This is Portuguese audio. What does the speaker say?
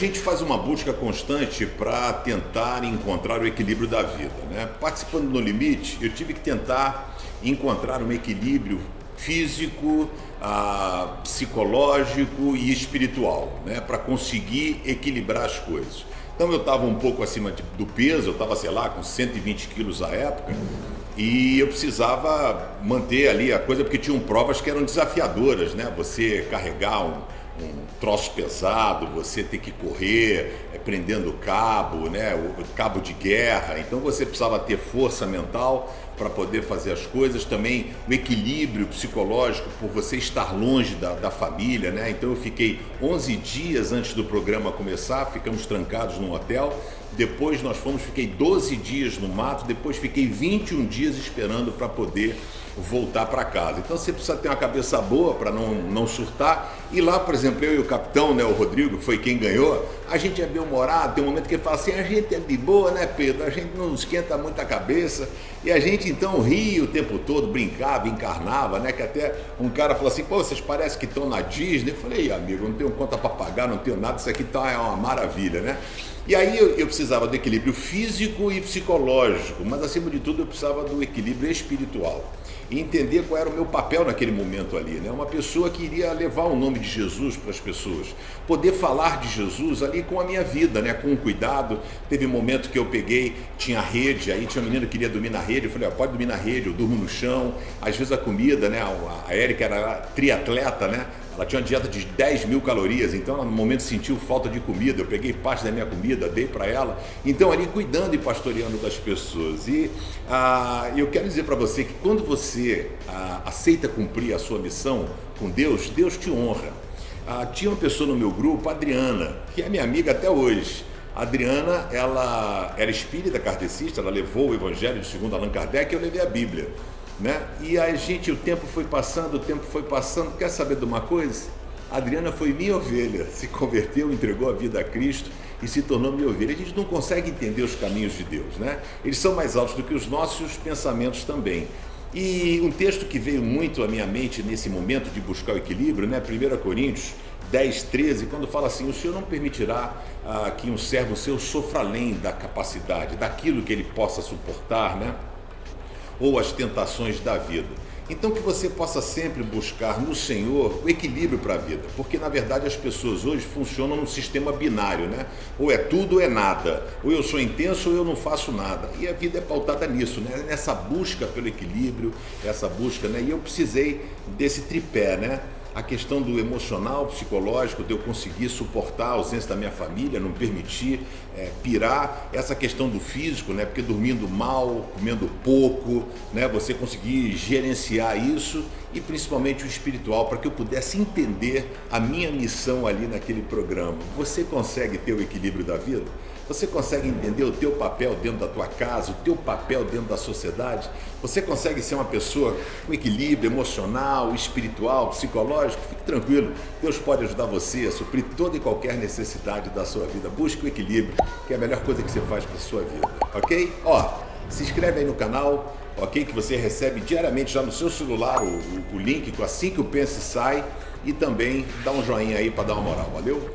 gente faz uma busca constante para tentar encontrar o equilíbrio da vida. Né? Participando no Limite, eu tive que tentar encontrar um equilíbrio físico, ah, psicológico e espiritual, né? para conseguir equilibrar as coisas. Então eu estava um pouco acima de, do peso, eu estava, sei lá, com 120 quilos à época, e eu precisava manter ali a coisa, porque tinham provas que eram desafiadoras, né? Você carregar um, um troço pesado, você ter que correr é, prendendo cabo, né? O cabo de guerra. Então você precisava ter força mental para poder fazer as coisas, também o equilíbrio psicológico por você estar longe da, da família, né? Então eu fiquei 11 dias antes do programa começar, ficamos trancados num hotel. Depois nós fomos, fiquei 12 dias no mato, depois fiquei 21 dias esperando para poder voltar para casa. Então você precisa ter uma cabeça boa para não, não surtar. E lá, por exemplo, eu e o capitão, né, o Rodrigo, foi quem ganhou, a gente é bem-humorado, tem um momento que ele fala assim, a gente é de boa, né, Pedro? A gente não esquenta muito a cabeça. E a gente então ria o tempo todo, brincava, encarnava, né? Que até um cara falou assim, pô, vocês parecem que estão na Disney. Eu falei, amigo, não tenho conta para pagar, não tenho nada, isso aqui tá, é uma maravilha, né? E aí eu, eu, precisava do equilíbrio físico e psicológico, mas acima de tudo eu precisava do equilíbrio espiritual e entender qual era o meu papel naquele momento ali. Né? Uma pessoa que iria levar o nome de Jesus para as pessoas, poder falar de Jesus ali com a minha vida, né? com cuidado. Teve um momento que eu peguei, tinha rede, aí tinha uma menina que queria dormir na rede, eu falei, ah, pode dormir na rede, eu durmo no chão. Às vezes a comida, né? a Érica era triatleta, né? Ela tinha uma dieta de 10 mil calorias, então ela no momento sentiu falta de comida. Eu peguei parte da minha comida, dei para ela. Então, ali cuidando e pastoreando das pessoas. E ah, eu quero dizer para você que quando você ah, aceita cumprir a sua missão com Deus, Deus te honra. Ah, tinha uma pessoa no meu grupo, Adriana, que é minha amiga até hoje. A Adriana, ela era espírita kardecista, ela levou o evangelho de segundo Allan Kardec e eu levei a Bíblia. Né? E a gente, o tempo foi passando, o tempo foi passando. Quer saber de uma coisa? A Adriana foi minha ovelha, se converteu, entregou a vida a Cristo e se tornou minha ovelha. A gente não consegue entender os caminhos de Deus, né? Eles são mais altos do que os nossos pensamentos também. E um texto que veio muito à minha mente nesse momento de buscar o equilíbrio, né? 1 Coríntios 10, 13, quando fala assim: O Senhor não permitirá ah, que um servo seu sofra além da capacidade, daquilo que ele possa suportar, né? ou as tentações da vida. Então que você possa sempre buscar no Senhor o equilíbrio para a vida, porque na verdade as pessoas hoje funcionam num sistema binário, né? Ou é tudo ou é nada, ou eu sou intenso ou eu não faço nada. E a vida é pautada nisso, né? Nessa busca pelo equilíbrio, essa busca, né? E eu precisei desse tripé, né? A questão do emocional, psicológico, de eu conseguir suportar a ausência da minha família, não permitir é, pirar, essa questão do físico, né, porque dormindo mal, comendo pouco, né, você conseguir gerenciar isso e principalmente o espiritual, para que eu pudesse entender a minha missão ali naquele programa. Você consegue ter o equilíbrio da vida? Você consegue entender o teu papel dentro da tua casa, o teu papel dentro da sociedade? Você consegue ser uma pessoa com equilíbrio emocional, espiritual, psicológico? Fique tranquilo, Deus pode ajudar você a suprir toda e qualquer necessidade da sua vida. Busque o equilíbrio, que é a melhor coisa que você faz para sua vida, ok? Ó, se inscreve aí no canal, ok? Que você recebe diariamente já no seu celular o, o, o link assim que o Pense sai e também dá um joinha aí para dar uma moral, valeu?